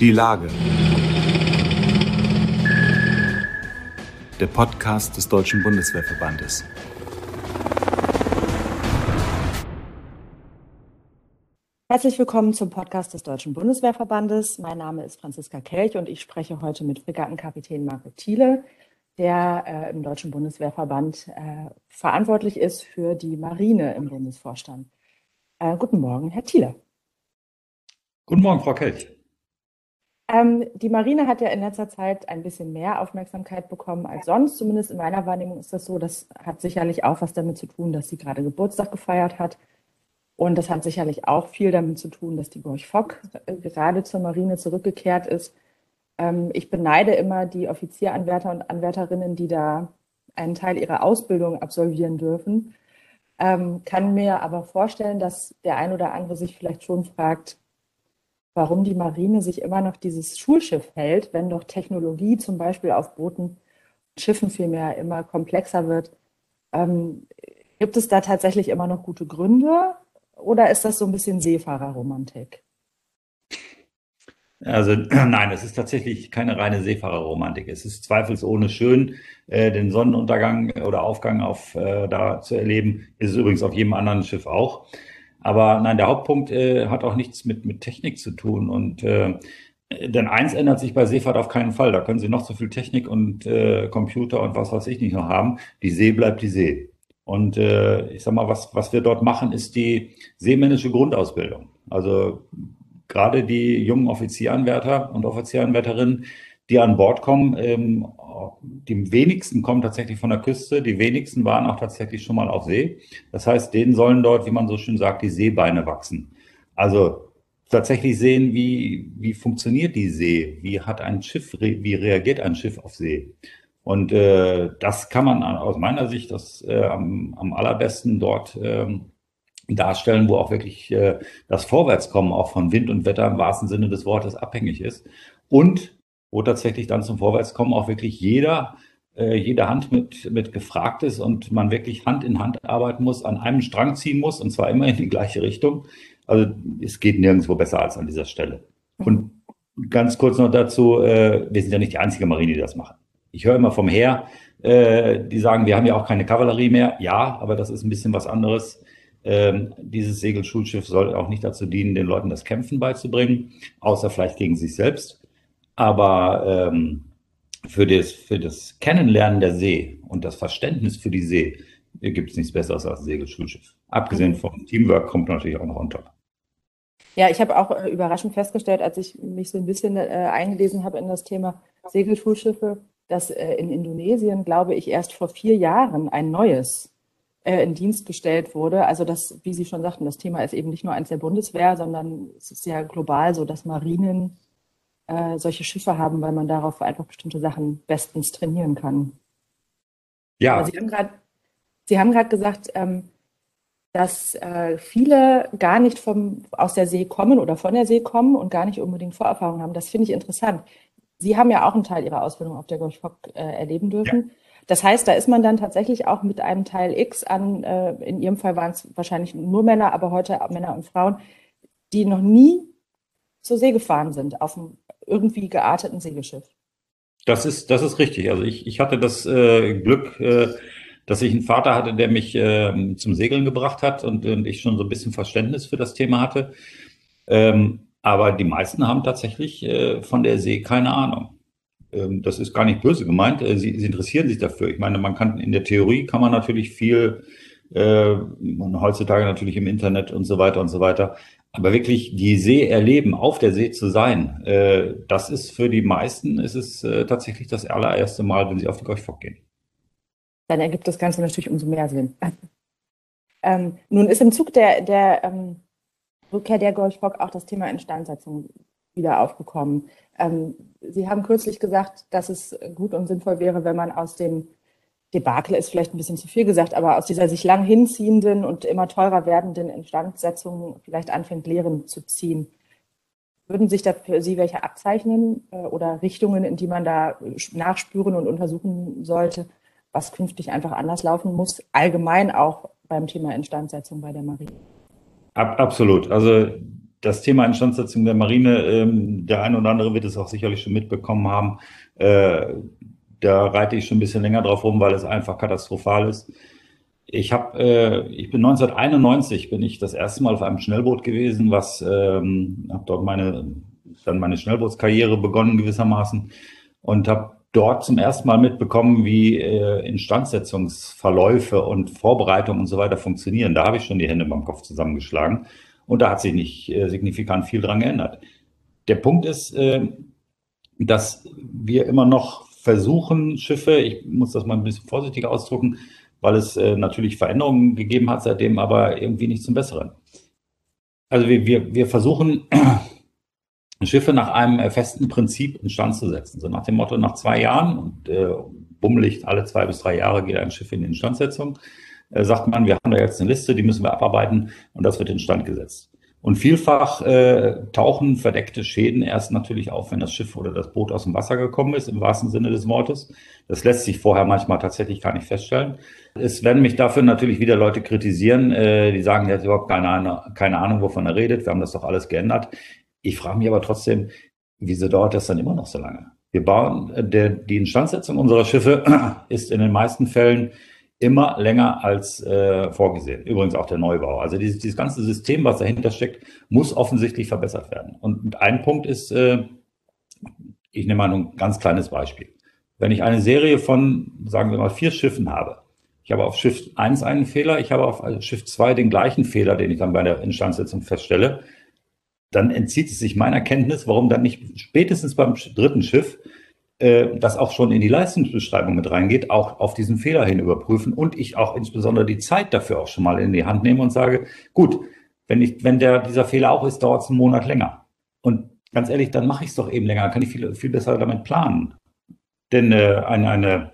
Die Lage. Der Podcast des Deutschen Bundeswehrverbandes. Herzlich willkommen zum Podcast des Deutschen Bundeswehrverbandes. Mein Name ist Franziska Kelch und ich spreche heute mit Fregattenkapitän Marco Thiele, der äh, im Deutschen Bundeswehrverband äh, verantwortlich ist für die Marine im Bundesvorstand. Äh, guten Morgen, Herr Thiele. Guten Morgen, Frau Kelch. Ähm, die Marine hat ja in letzter Zeit ein bisschen mehr Aufmerksamkeit bekommen als sonst. Zumindest in meiner Wahrnehmung ist das so. Das hat sicherlich auch was damit zu tun, dass sie gerade Geburtstag gefeiert hat. Und das hat sicherlich auch viel damit zu tun, dass die Gorch Fock äh, gerade zur Marine zurückgekehrt ist. Ähm, ich beneide immer die Offizieranwärter und Anwärterinnen, die da einen Teil ihrer Ausbildung absolvieren dürfen. Ähm, kann mir aber vorstellen, dass der ein oder andere sich vielleicht schon fragt, warum die Marine sich immer noch dieses Schulschiff hält, wenn doch Technologie zum Beispiel auf Booten, Schiffen vielmehr immer komplexer wird. Ähm, gibt es da tatsächlich immer noch gute Gründe oder ist das so ein bisschen Seefahrerromantik? Also nein, es ist tatsächlich keine reine Seefahrerromantik. Es ist zweifelsohne schön, äh, den Sonnenuntergang oder Aufgang auf äh, da zu erleben. Ist es übrigens auf jedem anderen Schiff auch. Aber nein, der Hauptpunkt äh, hat auch nichts mit, mit Technik zu tun. Und äh, denn eins ändert sich bei Seefahrt auf keinen Fall. Da können Sie noch so viel Technik und äh, Computer und was weiß ich nicht noch haben. Die See bleibt die See. Und äh, ich sag mal, was, was wir dort machen, ist die seemännische Grundausbildung. Also gerade die jungen Offizieranwärter und Offizieranwärterinnen, die an Bord kommen, ähm, die wenigsten kommen tatsächlich von der Küste, die wenigsten waren auch tatsächlich schon mal auf See. Das heißt, denen sollen dort, wie man so schön sagt, die Seebeine wachsen. Also tatsächlich sehen, wie, wie funktioniert die See, wie hat ein Schiff, wie reagiert ein Schiff auf See. Und äh, das kann man aus meiner Sicht das, äh, am, am allerbesten dort ähm, darstellen, wo auch wirklich äh, das Vorwärtskommen auch von Wind und Wetter im wahrsten Sinne des Wortes abhängig ist. Und wo tatsächlich dann zum Vorwärtskommen auch wirklich jeder, äh, jede Hand mit, mit gefragt ist und man wirklich Hand in Hand arbeiten muss, an einem Strang ziehen muss und zwar immer in die gleiche Richtung. Also es geht nirgendwo besser als an dieser Stelle. Und ganz kurz noch dazu, äh, wir sind ja nicht die einzige Marine, die das macht. Ich höre immer vom Heer, äh, die sagen, wir haben ja auch keine Kavallerie mehr. Ja, aber das ist ein bisschen was anderes. Ähm, dieses Segelschulschiff soll auch nicht dazu dienen, den Leuten das Kämpfen beizubringen, außer vielleicht gegen sich selbst. Aber ähm, für, das, für das Kennenlernen der See und das Verständnis für die See gibt es nichts Besseres als ein Segelschulschiff. Abgesehen mhm. vom Teamwork kommt natürlich auch noch on top. Ja, ich habe auch äh, überraschend festgestellt, als ich mich so ein bisschen äh, eingelesen habe in das Thema Segelschulschiffe, dass äh, in Indonesien, glaube ich, erst vor vier Jahren ein neues äh, in Dienst gestellt wurde. Also das, wie Sie schon sagten, das Thema ist eben nicht nur eins der Bundeswehr, sondern es ist ja global so, dass Marinen äh, solche Schiffe haben, weil man darauf einfach bestimmte Sachen bestens trainieren kann. Ja. Aber Sie haben gerade, Sie haben gerade gesagt, ähm, dass äh, viele gar nicht vom, aus der See kommen oder von der See kommen und gar nicht unbedingt Vorerfahrung haben. Das finde ich interessant. Sie haben ja auch einen Teil Ihrer Ausbildung auf der Golf Fock äh, erleben dürfen. Ja. Das heißt, da ist man dann tatsächlich auch mit einem Teil X an, äh, in Ihrem Fall waren es wahrscheinlich nur Männer, aber heute auch Männer und Frauen, die noch nie zur See gefahren sind auf einem irgendwie gearteten Segelschiff. Das ist, das ist richtig. Also ich, ich hatte das äh, Glück, äh, dass ich einen Vater hatte, der mich äh, zum Segeln gebracht hat und, und ich schon so ein bisschen Verständnis für das Thema hatte. Ähm, aber die meisten haben tatsächlich äh, von der See keine Ahnung. Ähm, das ist gar nicht böse gemeint. Äh, sie, sie interessieren sich dafür. Ich meine, man kann in der Theorie kann man natürlich viel äh, heutzutage natürlich im Internet und so weiter und so weiter. Aber wirklich die See erleben, auf der See zu sein, äh, das ist für die meisten ist es äh, tatsächlich das allererste Mal, wenn sie auf die Gorchfock gehen. Dann ergibt das Ganze natürlich umso mehr Sinn. ähm, nun ist im Zug der, der ähm, Rückkehr der Gorchfock auch das Thema Instandsetzung wieder aufgekommen. Ähm, sie haben kürzlich gesagt, dass es gut und sinnvoll wäre, wenn man aus dem Debakel ist vielleicht ein bisschen zu viel gesagt, aber aus dieser sich lang hinziehenden und immer teurer werdenden Instandsetzung vielleicht anfängt, Lehren zu ziehen. Würden sich da für Sie welche abzeichnen äh, oder Richtungen, in die man da nachspüren und untersuchen sollte, was künftig einfach anders laufen muss, allgemein auch beim Thema Instandsetzung bei der Marine? Ab, absolut. Also das Thema Instandsetzung der Marine, ähm, der eine oder andere wird es auch sicherlich schon mitbekommen haben. Äh, da reite ich schon ein bisschen länger drauf rum, weil es einfach katastrophal ist. Ich habe, äh, ich bin 1991 bin ich das erste Mal auf einem Schnellboot gewesen, was ähm, habe dort meine dann meine Schnellbootskarriere begonnen gewissermaßen und habe dort zum ersten Mal mitbekommen, wie äh, Instandsetzungsverläufe und Vorbereitungen und so weiter funktionieren. Da habe ich schon die Hände beim Kopf zusammengeschlagen und da hat sich nicht äh, signifikant viel dran geändert. Der Punkt ist, äh, dass wir immer noch versuchen, Schiffe, ich muss das mal ein bisschen vorsichtig ausdrücken, weil es äh, natürlich Veränderungen gegeben hat seitdem, aber irgendwie nicht zum Besseren. Also wir, wir, wir versuchen Schiffe nach einem äh, festen Prinzip instand zu setzen. So nach dem Motto, nach zwei Jahren und äh, bummelig alle zwei bis drei Jahre geht ein Schiff in die Instandsetzung, äh, sagt man, wir haben da jetzt eine Liste, die müssen wir abarbeiten und das wird instand gesetzt. Und vielfach äh, tauchen verdeckte Schäden erst natürlich auf, wenn das Schiff oder das Boot aus dem Wasser gekommen ist, im wahrsten Sinne des Wortes. Das lässt sich vorher manchmal tatsächlich gar nicht feststellen. Es werden mich dafür natürlich wieder Leute kritisieren, äh, die sagen, er hat überhaupt keine, keine Ahnung, wovon er redet. Wir haben das doch alles geändert. Ich frage mich aber trotzdem, wieso dauert das dann immer noch so lange? Wir bauen, äh, der, die Instandsetzung unserer Schiffe ist in den meisten Fällen immer länger als äh, vorgesehen. Übrigens auch der Neubau. Also dieses, dieses ganze System, was dahinter steckt, muss offensichtlich verbessert werden. Und ein Punkt ist, äh, ich nehme mal ein ganz kleines Beispiel. Wenn ich eine Serie von, sagen wir mal, vier Schiffen habe, ich habe auf Schiff 1 einen Fehler, ich habe auf Schiff 2 den gleichen Fehler, den ich dann bei der Instandsetzung feststelle, dann entzieht es sich meiner Kenntnis, warum dann nicht spätestens beim dritten Schiff äh, das auch schon in die Leistungsbeschreibung mit reingeht, auch auf diesen Fehler hin überprüfen und ich auch insbesondere die Zeit dafür auch schon mal in die Hand nehme und sage, gut, wenn ich, wenn der, dieser Fehler auch ist, dauert es einen Monat länger. Und ganz ehrlich, dann mache ich es doch eben länger, kann ich viel, viel besser damit planen. Denn äh, eine, eine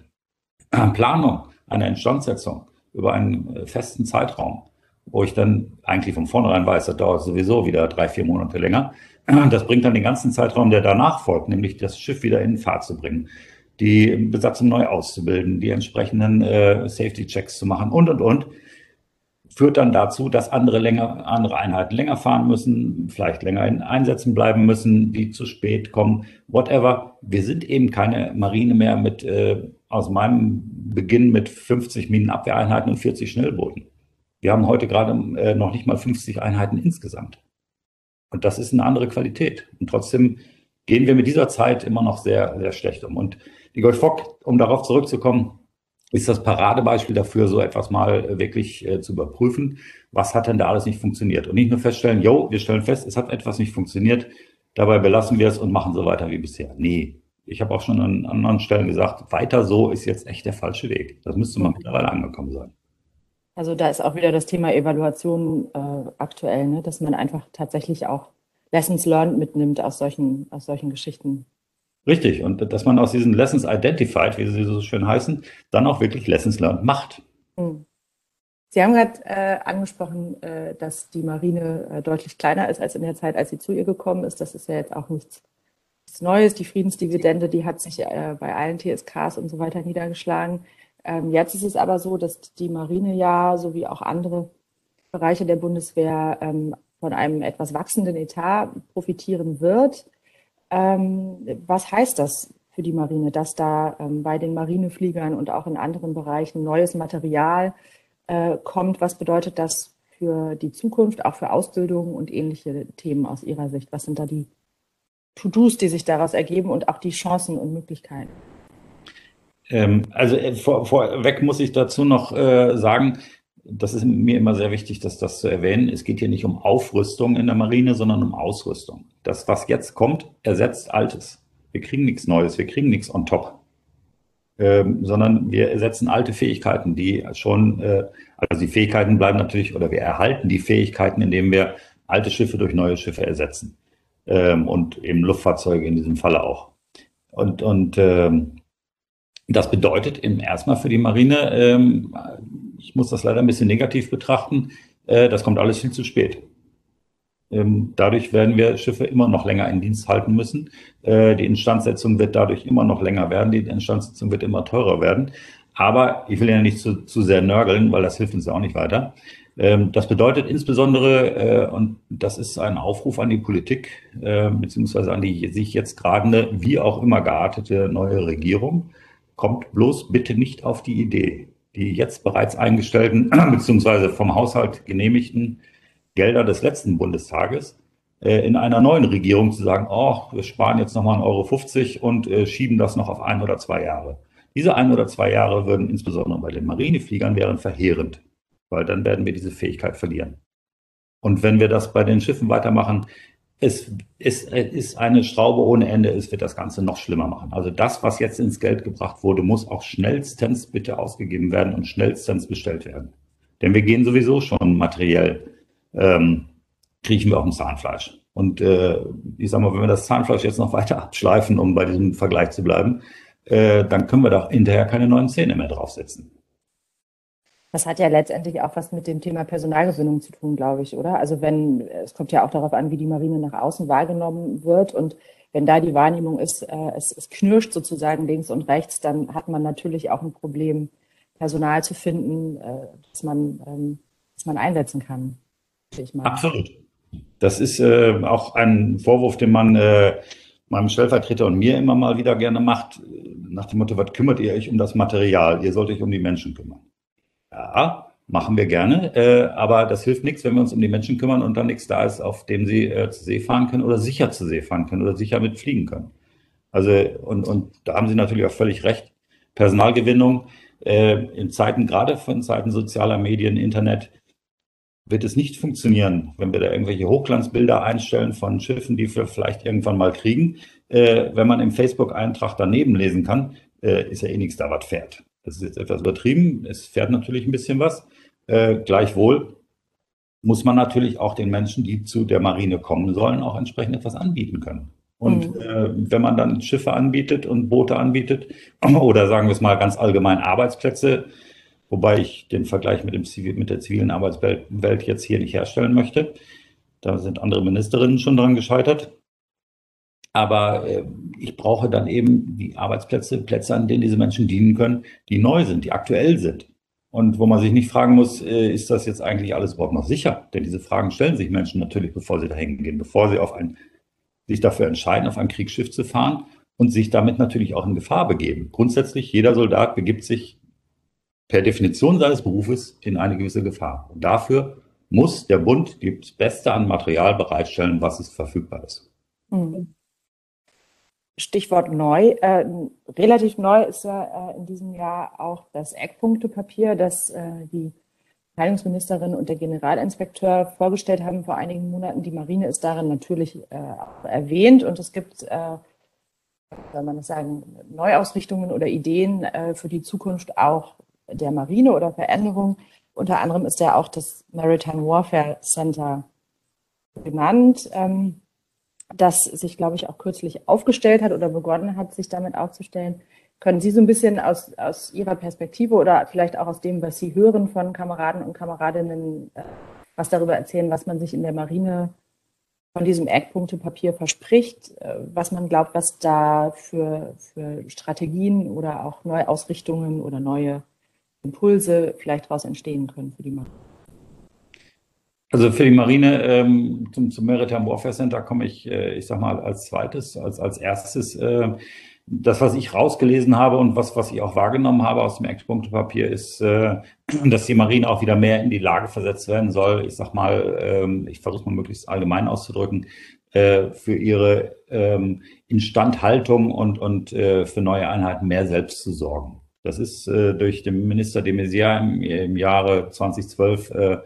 Planung, eine Instandsetzung über einen äh, festen Zeitraum wo ich dann eigentlich von vornherein weiß, das dauert sowieso wieder drei, vier Monate länger. Das bringt dann den ganzen Zeitraum, der danach folgt, nämlich das Schiff wieder in Fahrt zu bringen, die Besatzung neu auszubilden, die entsprechenden äh, Safety-Checks zu machen und, und, und, führt dann dazu, dass andere länger, andere Einheiten länger fahren müssen, vielleicht länger in Einsätzen bleiben müssen, die zu spät kommen, whatever. Wir sind eben keine Marine mehr mit, äh, aus meinem Beginn mit 50 Minenabwehreinheiten und 40 Schnellbooten. Wir haben heute gerade äh, noch nicht mal 50 Einheiten insgesamt. Und das ist eine andere Qualität. Und trotzdem gehen wir mit dieser Zeit immer noch sehr, sehr schlecht um. Und die Golf Fock, um darauf zurückzukommen, ist das Paradebeispiel dafür, so etwas mal wirklich äh, zu überprüfen. Was hat denn da alles nicht funktioniert? Und nicht nur feststellen, yo, wir stellen fest, es hat etwas nicht funktioniert, dabei belassen wir es und machen so weiter wie bisher. Nee. Ich habe auch schon an anderen Stellen gesagt, weiter so ist jetzt echt der falsche Weg. Das müsste man mittlerweile angekommen sein. Also da ist auch wieder das Thema Evaluation äh, aktuell, ne? dass man einfach tatsächlich auch Lessons learned mitnimmt aus solchen, aus solchen Geschichten. Richtig, und dass man aus diesen Lessons identified, wie sie so schön heißen, dann auch wirklich Lessons learned macht. Hm. Sie haben gerade äh, angesprochen, äh, dass die Marine äh, deutlich kleiner ist als in der Zeit, als sie zu ihr gekommen ist. Das ist ja jetzt auch nichts, nichts Neues. Die Friedensdividende, die hat sich äh, bei allen TSKs und so weiter niedergeschlagen. Ähm, jetzt ist es aber so, dass die Marine ja, sowie auch andere Bereiche der Bundeswehr, ähm, von einem etwas wachsenden Etat profitieren wird. Ähm, was heißt das für die Marine, dass da ähm, bei den Marinefliegern und auch in anderen Bereichen neues Material äh, kommt? Was bedeutet das für die Zukunft, auch für Ausbildung und ähnliche Themen aus Ihrer Sicht? Was sind da die To-Dos, die sich daraus ergeben und auch die Chancen und Möglichkeiten? Ähm, also äh, vor, vorweg muss ich dazu noch äh, sagen, das ist mir immer sehr wichtig, dass das zu erwähnen. Es geht hier nicht um Aufrüstung in der Marine, sondern um Ausrüstung. Das, was jetzt kommt, ersetzt Altes. Wir kriegen nichts Neues, wir kriegen nichts on top. Ähm, sondern wir ersetzen alte Fähigkeiten, die schon, äh, also die Fähigkeiten bleiben natürlich, oder wir erhalten die Fähigkeiten, indem wir alte Schiffe durch neue Schiffe ersetzen. Ähm, und eben Luftfahrzeuge in diesem Falle auch. Und, und ähm, das bedeutet im erstmal für die Marine, ähm, ich muss das leider ein bisschen negativ betrachten, äh, das kommt alles viel zu spät. Ähm, dadurch werden wir Schiffe immer noch länger in Dienst halten müssen. Äh, die Instandsetzung wird dadurch immer noch länger werden. Die Instandsetzung wird immer teurer werden. Aber ich will ja nicht zu, zu sehr nörgeln, weil das hilft uns ja auch nicht weiter. Ähm, das bedeutet insbesondere, äh, und das ist ein Aufruf an die Politik, äh, beziehungsweise an die sich jetzt gerade wie auch immer geartete neue Regierung, kommt bloß bitte nicht auf die Idee, die jetzt bereits eingestellten, beziehungsweise vom Haushalt genehmigten Gelder des letzten Bundestages äh, in einer neuen Regierung zu sagen, oh, wir sparen jetzt nochmal 1,50 Euro 50 und schieben das noch auf ein oder zwei Jahre. Diese ein oder zwei Jahre würden insbesondere bei den Marinefliegern wären verheerend weil dann werden wir diese Fähigkeit verlieren. Und wenn wir das bei den Schiffen weitermachen, es, es, es ist eine Schraube ohne Ende, es wird das Ganze noch schlimmer machen. Also das, was jetzt ins Geld gebracht wurde, muss auch schnellstens bitte ausgegeben werden und schnellstens bestellt werden. Denn wir gehen sowieso schon materiell, ähm, kriechen wir auf dem Zahnfleisch. Und äh, ich sag mal, wenn wir das Zahnfleisch jetzt noch weiter abschleifen, um bei diesem Vergleich zu bleiben, äh, dann können wir da hinterher keine neuen Zähne mehr draufsetzen. Das hat ja letztendlich auch was mit dem Thema Personalgewinnung zu tun, glaube ich, oder? Also wenn, es kommt ja auch darauf an, wie die Marine nach außen wahrgenommen wird und wenn da die Wahrnehmung ist, äh, es, es knirscht sozusagen links und rechts, dann hat man natürlich auch ein Problem, Personal zu finden, äh, das man, ähm, man einsetzen kann. Ich mal. Absolut. Das ist äh, auch ein Vorwurf, den man äh, meinem Stellvertreter und mir immer mal wieder gerne macht, nach dem Motto, was kümmert ihr euch um das Material? Ihr sollt euch um die Menschen kümmern. Ja, machen wir gerne, äh, aber das hilft nichts, wenn wir uns um die Menschen kümmern und dann nichts da ist, auf dem sie äh, zu See fahren können oder sicher zu See fahren können oder sicher mit fliegen können. Also, und, und da haben Sie natürlich auch völlig recht. Personalgewinnung äh, in Zeiten, gerade von Zeiten sozialer Medien, Internet, wird es nicht funktionieren, wenn wir da irgendwelche Hochglanzbilder einstellen von Schiffen, die wir vielleicht irgendwann mal kriegen. Äh, wenn man im Facebook-Eintrag daneben lesen kann, äh, ist ja eh nichts da, was fährt. Das ist jetzt etwas übertrieben. Es fährt natürlich ein bisschen was. Äh, gleichwohl muss man natürlich auch den Menschen, die zu der Marine kommen sollen, auch entsprechend etwas anbieten können. Und mhm. äh, wenn man dann Schiffe anbietet und Boote anbietet oder sagen wir es mal ganz allgemein Arbeitsplätze, wobei ich den Vergleich mit, dem Zivil, mit der zivilen Arbeitswelt jetzt hier nicht herstellen möchte, da sind andere Ministerinnen schon dran gescheitert. Aber äh, ich brauche dann eben die Arbeitsplätze, Plätze, an denen diese Menschen dienen können, die neu sind, die aktuell sind. Und wo man sich nicht fragen muss, äh, ist das jetzt eigentlich alles überhaupt noch sicher? Denn diese Fragen stellen sich Menschen natürlich, bevor sie da hingehen, bevor sie auf ein, sich dafür entscheiden, auf ein Kriegsschiff zu fahren und sich damit natürlich auch in Gefahr begeben. Grundsätzlich, jeder Soldat begibt sich per Definition seines Berufes in eine gewisse Gefahr. Und dafür muss der Bund das Beste an Material bereitstellen, was es verfügbar ist. Mhm. Stichwort neu. Äh, relativ neu ist ja äh, in diesem Jahr auch das Eckpunktepapier, das äh, die Verteidigungsministerin und der Generalinspekteur vorgestellt haben vor einigen Monaten. Die Marine ist darin natürlich äh, auch erwähnt und es gibt, äh, soll man das sagen, Neuausrichtungen oder Ideen äh, für die Zukunft auch der Marine oder Veränderungen. Unter anderem ist ja auch das Maritime Warfare Center genannt. Ähm, das sich, glaube ich, auch kürzlich aufgestellt hat oder begonnen hat, sich damit aufzustellen. Können Sie so ein bisschen aus, aus Ihrer Perspektive oder vielleicht auch aus dem, was Sie hören von Kameraden und Kameradinnen, äh, was darüber erzählen, was man sich in der Marine von diesem Eckpunktepapier verspricht, äh, was man glaubt, was da für, für Strategien oder auch Neuausrichtungen oder neue Impulse vielleicht daraus entstehen können für die Marine? Also für die Marine ähm, zum, zum Maritime Warfare Center komme ich, äh, ich sag mal, als zweites, als, als erstes. Äh, das, was ich rausgelesen habe und was, was ich auch wahrgenommen habe aus dem Eckpunktepapier, ist, äh, dass die Marine auch wieder mehr in die Lage versetzt werden soll. Ich sag mal, ähm, ich versuche mal möglichst allgemein auszudrücken, äh, für ihre ähm, Instandhaltung und, und äh, für neue Einheiten mehr selbst zu sorgen. Das ist äh, durch den Minister de Maizière im, im Jahre 2012 äh,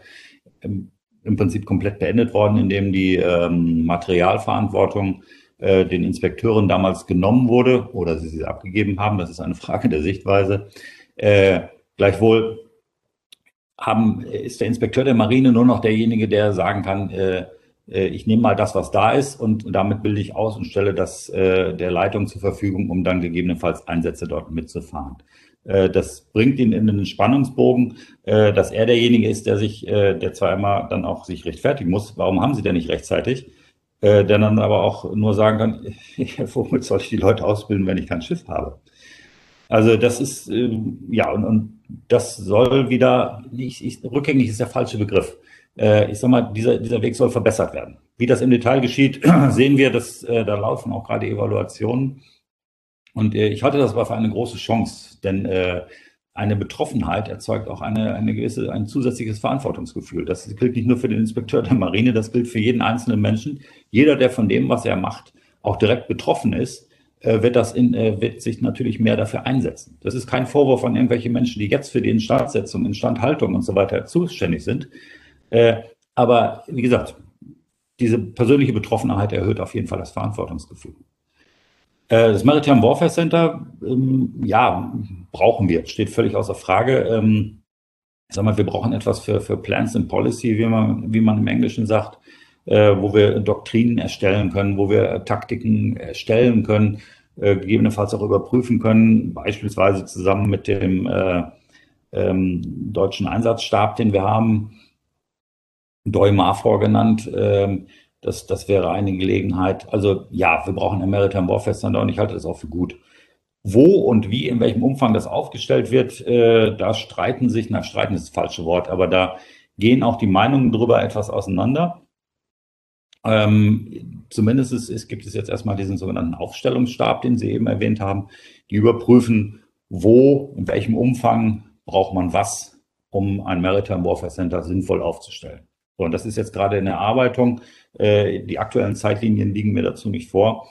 im Prinzip komplett beendet worden, indem die ähm, Materialverantwortung äh, den Inspekteuren damals genommen wurde oder sie sie abgegeben haben. Das ist eine Frage der Sichtweise. Äh, gleichwohl haben, ist der Inspekteur der Marine nur noch derjenige, der sagen kann, äh, äh ich nehme mal das, was da ist und damit bilde ich aus und stelle das äh, der Leitung zur Verfügung, um dann gegebenenfalls Einsätze dort mitzufahren. Äh, das bringt ihn in einen Spannungsbogen, äh, dass er derjenige ist, der sich, äh, der immer dann auch sich rechtfertigen muss, warum haben Sie denn nicht rechtzeitig, der dann aber auch nur sagen kann, womit soll ich die Leute ausbilden, wenn ich kein Schiff habe? Also das ist, ja, und, und das soll wieder, ich, ich, rückgängig ist der falsche Begriff. Ich sag mal, dieser, dieser Weg soll verbessert werden. Wie das im Detail geschieht, sehen wir, dass da laufen auch gerade Evaluationen. Und äh, ich halte das aber für eine große Chance, denn äh, eine Betroffenheit erzeugt auch eine, eine gewisse, ein zusätzliches Verantwortungsgefühl. Das gilt nicht nur für den Inspekteur der Marine, das gilt für jeden einzelnen Menschen. Jeder, der von dem, was er macht, auch direkt betroffen ist, äh, wird das in, äh, wird sich natürlich mehr dafür einsetzen. Das ist kein Vorwurf an irgendwelche Menschen, die jetzt für die Instandsetzung, Instandhaltung und so weiter zuständig sind. Äh, aber wie gesagt, diese persönliche Betroffenheit erhöht auf jeden Fall das Verantwortungsgefühl. Das Maritime Warfare Center, ähm, ja, brauchen wir, steht völlig außer Frage. Ähm, sag mal, wir brauchen etwas für, für Plans and Policy, wie man, wie man im Englischen sagt, wo wir Doktrinen erstellen können, wo wir Taktiken erstellen können, äh, gegebenenfalls auch überprüfen können, beispielsweise zusammen mit dem äh, ähm, deutschen Einsatzstab, den wir haben, DOI MAFOR genannt. Das, das wäre eine Gelegenheit. Also ja, wir brauchen ein Maritime Warfare Center und ich halte das auch für gut. Wo und wie, in welchem Umfang das aufgestellt wird, äh, da streiten sich, na, streiten ist das falsche Wort, aber da gehen auch die Meinungen drüber etwas auseinander. Ähm, zumindest ist, ist, gibt es jetzt erstmal diesen sogenannten Aufstellungsstab, den Sie eben erwähnt haben, die überprüfen, wo, in welchem Umfang braucht man was, um ein Maritime Warfare Center sinnvoll aufzustellen. So, und das ist jetzt gerade in Erarbeitung. Äh, die aktuellen Zeitlinien liegen mir dazu nicht vor.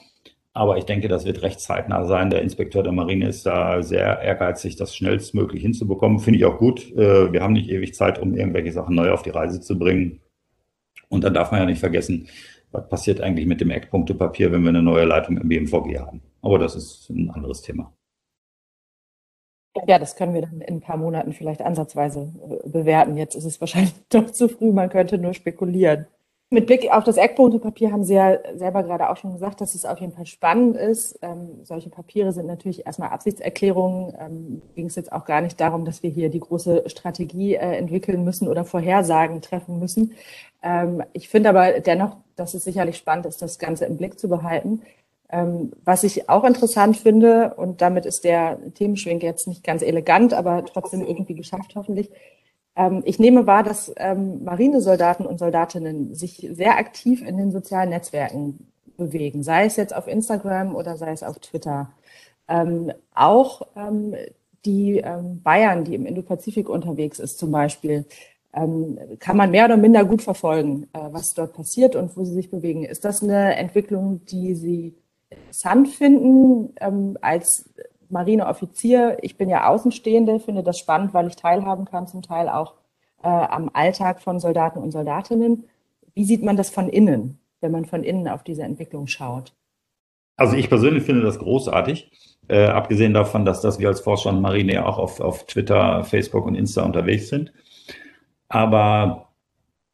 Aber ich denke, das wird recht zeitnah sein. Der Inspekteur der Marine ist da sehr ehrgeizig, das schnellstmöglich hinzubekommen. Finde ich auch gut. Äh, wir haben nicht ewig Zeit, um irgendwelche Sachen neu auf die Reise zu bringen. Und dann darf man ja nicht vergessen, was passiert eigentlich mit dem Eckpunktepapier, wenn wir eine neue Leitung im BMVG haben. Aber das ist ein anderes Thema. Ja, das können wir dann in ein paar Monaten vielleicht ansatzweise äh, bewerten. Jetzt ist es wahrscheinlich doch zu früh, man könnte nur spekulieren. Mit Blick auf das Eckpunktepapier haben Sie ja selber gerade auch schon gesagt, dass es auf jeden Fall spannend ist. Ähm, solche Papiere sind natürlich erstmal Absichtserklärungen. Ähm, ging es jetzt auch gar nicht darum, dass wir hier die große Strategie äh, entwickeln müssen oder Vorhersagen treffen müssen. Ähm, ich finde aber dennoch, dass es sicherlich spannend ist, das Ganze im Blick zu behalten. Ähm, was ich auch interessant finde, und damit ist der Themenschwenk jetzt nicht ganz elegant, aber trotzdem irgendwie geschafft hoffentlich, ähm, ich nehme wahr, dass ähm, Marinesoldaten und Soldatinnen sich sehr aktiv in den sozialen Netzwerken bewegen, sei es jetzt auf Instagram oder sei es auf Twitter. Auch die Bayern, die im Indopazifik unterwegs ist zum Beispiel, kann man mehr oder minder gut verfolgen, äh, was dort passiert und wo sie sich bewegen. Ist das eine Entwicklung, die Sie interessant finden als Marineoffizier, ich bin ja Außenstehende, finde das spannend, weil ich teilhaben kann, zum Teil auch äh, am Alltag von Soldaten und Soldatinnen. Wie sieht man das von innen, wenn man von innen auf diese Entwicklung schaut? Also ich persönlich finde das großartig. Äh, abgesehen davon, dass, dass wir als Vorstand Marine ja auch auf, auf Twitter, Facebook und Insta unterwegs sind. Aber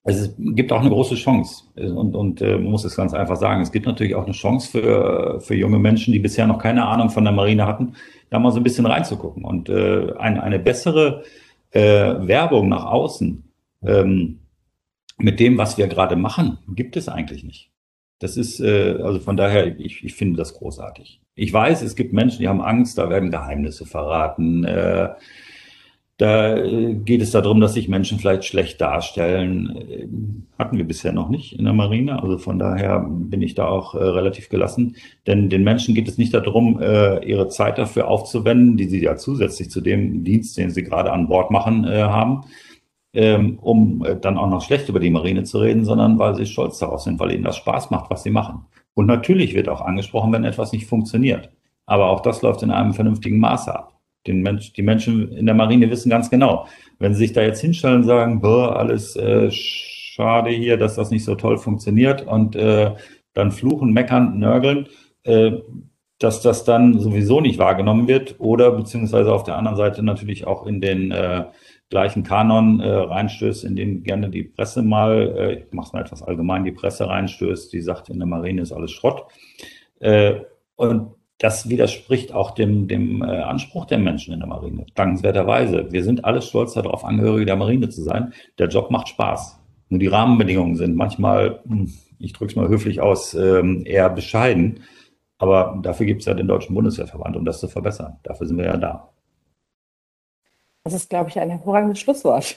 es gibt auch eine große Chance und, und äh, muss es ganz einfach sagen. Es gibt natürlich auch eine Chance für, für junge Menschen, die bisher noch keine Ahnung von der Marine hatten, da mal so ein bisschen reinzugucken. Und äh, eine, eine bessere äh, Werbung nach außen ähm, mit dem, was wir gerade machen, gibt es eigentlich nicht. Das ist, äh, also von daher, ich, ich finde das großartig. Ich weiß, es gibt Menschen, die haben Angst, da werden Geheimnisse verraten. Äh, da äh, geht es darum, dass sich Menschen vielleicht schlecht darstellen. Äh, hatten wir bisher noch nicht in der Marine. Also von daher bin ich da auch äh, relativ gelassen. Denn den Menschen geht es nicht darum, ihre Zeit dafür aufzuwenden, die sie ja zusätzlich zu dem Dienst, den sie gerade an Bord machen, haben, ähm, um dann auch noch schlecht über die Marine zu reden, sondern weil sie stolz darauf sind, weil ihnen das Spaß macht, was sie machen. Und natürlich wird auch angesprochen, wenn etwas nicht funktioniert. Aber auch das läuft in einem vernünftigen Maße ab. Den Mensch, die Menschen in der Marine wissen ganz genau, wenn sie sich da jetzt hinstellen und sagen, boah, alles äh, schade hier, dass das nicht so toll funktioniert und äh, dann fluchen, meckern, nörgeln, äh, dass das dann sowieso nicht wahrgenommen wird oder beziehungsweise auf der anderen Seite natürlich auch in den äh, gleichen Kanon äh, reinstößt, in den gerne die Presse mal, äh, ich mache es mal etwas allgemein, die Presse reinstößt, die sagt, in der Marine ist alles Schrott. Äh, und das widerspricht auch dem, dem äh, Anspruch der Menschen in der Marine, dankenswerterweise. Wir sind alle stolz darauf, Angehörige der Marine zu sein. Der Job macht Spaß. Nur die Rahmenbedingungen sind manchmal, hm, ich drücke es mal höflich aus, ähm, eher bescheiden. Aber dafür gibt es ja den Deutschen Bundeswehrverband, um das zu verbessern. Dafür sind wir ja da. Das ist, glaube ich, ein hervorragendes Schlusswort.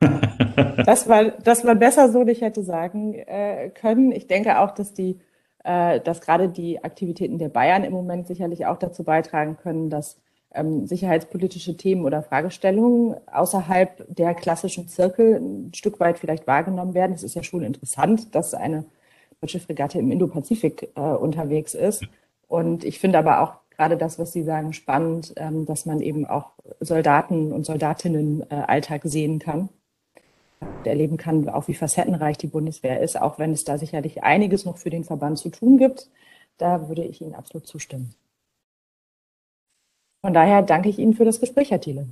das, war, das man besser so nicht hätte sagen äh, können. Ich denke auch, dass die, dass gerade die Aktivitäten der Bayern im Moment sicherlich auch dazu beitragen können, dass ähm, sicherheitspolitische Themen oder Fragestellungen außerhalb der klassischen Zirkel ein Stück weit vielleicht wahrgenommen werden. Es ist ja schon interessant, dass eine deutsche Fregatte im Indopazifik äh, unterwegs ist. Und ich finde aber auch gerade das, was Sie sagen, spannend, ähm, dass man eben auch Soldaten und Soldatinnen äh, Alltag sehen kann erleben kann, auch wie facettenreich die Bundeswehr ist, auch wenn es da sicherlich einiges noch für den Verband zu tun gibt. Da würde ich Ihnen absolut zustimmen. Von daher danke ich Ihnen für das Gespräch, Herr Thiele.